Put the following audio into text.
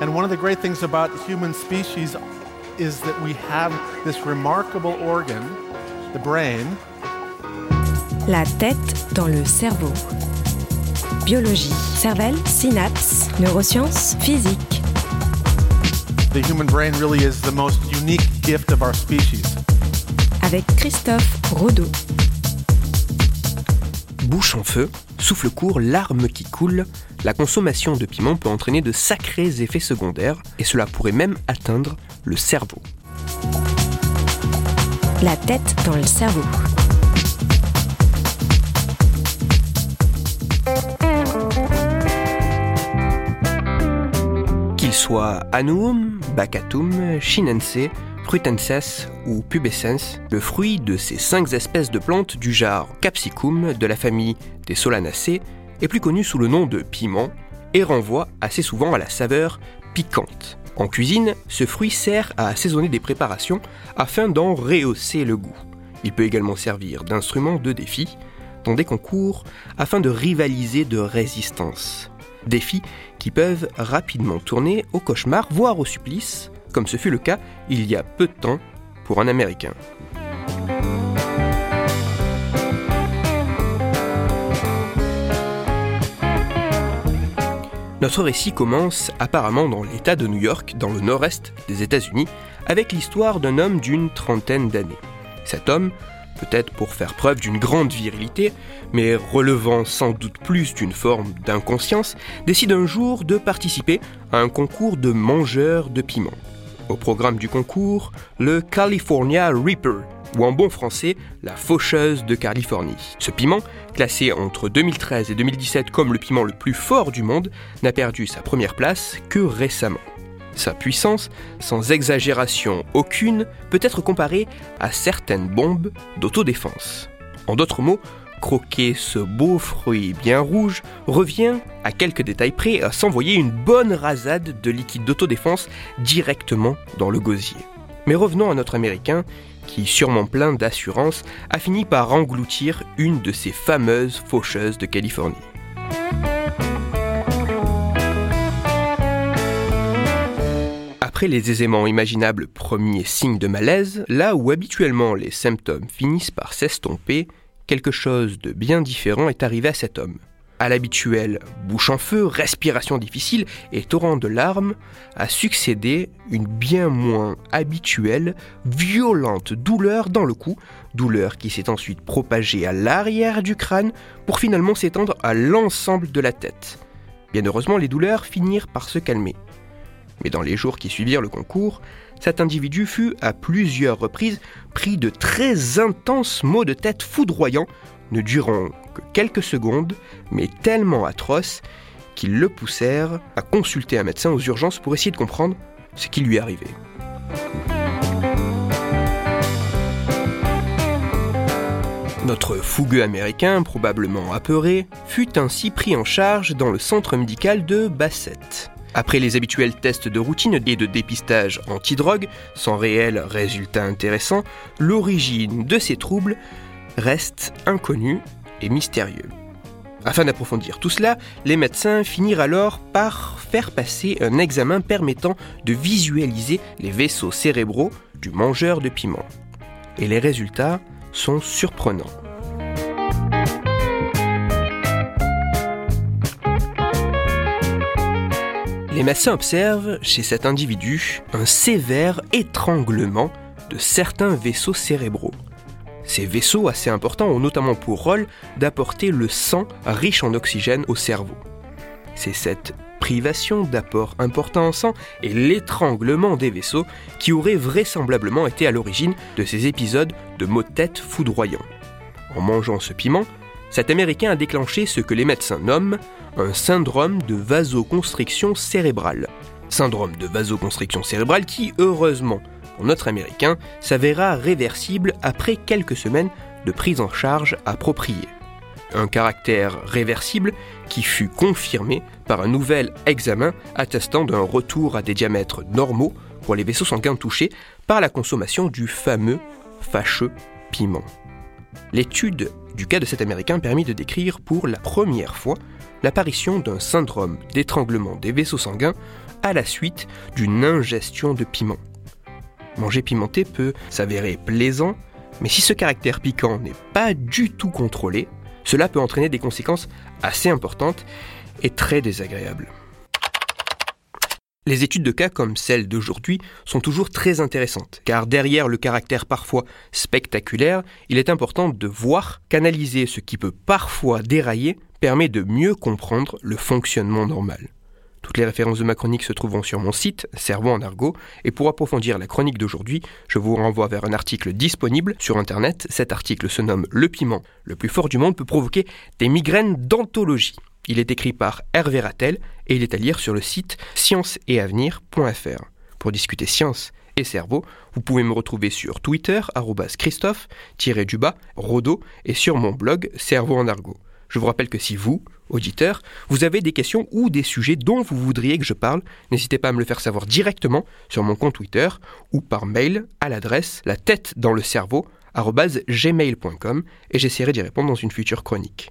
And one of the great things about human species is that we have this remarkable organ, the brain. La tête dans le cerveau. Biologie, cervelle, synapses, neurosciences, physique. The human brain really is the most unique gift of our species. Avec Christophe Rodeau. Bouche en feu, souffle court, larmes qui coulent, la consommation de piment peut entraîner de sacrés effets secondaires et cela pourrait même atteindre le cerveau. La tête dans le cerveau. Qu'il soit Anuum, Bacatum, Chinense, Frutenses ou Pubescens, le fruit de ces cinq espèces de plantes du genre Capsicum de la famille des Solanacées est plus connu sous le nom de piment et renvoie assez souvent à la saveur piquante. En cuisine, ce fruit sert à assaisonner des préparations afin d'en rehausser le goût. Il peut également servir d'instrument de défi dans des concours afin de rivaliser de résistance. Défis qui peuvent rapidement tourner au cauchemar, voire au supplice, comme ce fut le cas il y a peu de temps pour un Américain. Notre récit commence apparemment dans l'État de New York, dans le nord-est des États-Unis, avec l'histoire d'un homme d'une trentaine d'années. Cet homme, peut-être pour faire preuve d'une grande virilité, mais relevant sans doute plus d'une forme d'inconscience, décide un jour de participer à un concours de mangeurs de piment. Au programme du concours, le California Reaper, ou en bon français, la faucheuse de Californie. Ce piment, classé entre 2013 et 2017 comme le piment le plus fort du monde, n'a perdu sa première place que récemment. Sa puissance, sans exagération aucune, peut être comparée à certaines bombes d'autodéfense. En d'autres mots, croquer ce beau fruit bien rouge revient, à quelques détails près, à s'envoyer une bonne rasade de liquide d'autodéfense directement dans le gosier. Mais revenons à notre Américain, qui, sûrement plein d'assurance, a fini par engloutir une de ces fameuses faucheuses de Californie. Après les aisément imaginables premiers signes de malaise, là où habituellement les symptômes finissent par s'estomper, quelque chose de bien différent est arrivé à cet homme. À l'habituel bouche en feu, respiration difficile et torrent de larmes, a succédé une bien moins habituelle, violente douleur dans le cou, douleur qui s'est ensuite propagée à l'arrière du crâne pour finalement s'étendre à l'ensemble de la tête. Bien heureusement, les douleurs finirent par se calmer. Mais dans les jours qui suivirent le concours, cet individu fut à plusieurs reprises pris de très intenses maux de tête foudroyants, ne durant que quelques secondes, mais tellement atroces qu'ils le poussèrent à consulter un médecin aux urgences pour essayer de comprendre ce qui lui arrivait. Notre fougueux américain, probablement apeuré, fut ainsi pris en charge dans le centre médical de Bassett. Après les habituels tests de routine et de dépistage antidrogue, sans réel résultat intéressant, l'origine de ces troubles reste inconnue et mystérieux. Afin d'approfondir tout cela, les médecins finirent alors par faire passer un examen permettant de visualiser les vaisseaux cérébraux du mangeur de piment. Et les résultats sont surprenants. Les médecins observent chez cet individu un sévère étranglement de certains vaisseaux cérébraux. Ces vaisseaux assez importants ont notamment pour rôle d'apporter le sang riche en oxygène au cerveau. C'est cette privation d'apport important en sang et l'étranglement des vaisseaux qui aurait vraisemblablement été à l'origine de ces épisodes de maux de tête foudroyants. En mangeant ce piment, cet Américain a déclenché ce que les médecins nomment un syndrome de vasoconstriction cérébrale. Syndrome de vasoconstriction cérébrale qui, heureusement pour notre Américain, s'avéra réversible après quelques semaines de prise en charge appropriée. Un caractère réversible qui fut confirmé par un nouvel examen attestant d'un retour à des diamètres normaux pour les vaisseaux sanguins touchés par la consommation du fameux fâcheux piment. L'étude du cas de cet Américain permit de décrire pour la première fois l'apparition d'un syndrome d'étranglement des vaisseaux sanguins à la suite d'une ingestion de piment. Manger pimenté peut s'avérer plaisant, mais si ce caractère piquant n'est pas du tout contrôlé, cela peut entraîner des conséquences assez importantes et très désagréables. Les études de cas comme celle d'aujourd'hui sont toujours très intéressantes, car derrière le caractère parfois spectaculaire, il est important de voir qu'analyser ce qui peut parfois dérailler permet de mieux comprendre le fonctionnement normal. Toutes les références de ma chronique se trouveront sur mon site, Cerveau en argot, et pour approfondir la chronique d'aujourd'hui, je vous renvoie vers un article disponible sur Internet. Cet article se nomme Le piment, le plus fort du monde, peut provoquer des migraines d'anthologie. Il est écrit par Hervé Rattel et il est à lire sur le site scienceetavenir.fr. Pour discuter science et cerveau, vous pouvez me retrouver sur Twitter, Christophe-du-bas, Rodo, et sur mon blog Cerveau en argot. Je vous rappelle que si vous, auditeur, vous avez des questions ou des sujets dont vous voudriez que je parle, n'hésitez pas à me le faire savoir directement sur mon compte Twitter ou par mail à l'adresse la tête dans le cerveau gmail.com et j'essaierai d'y répondre dans une future chronique.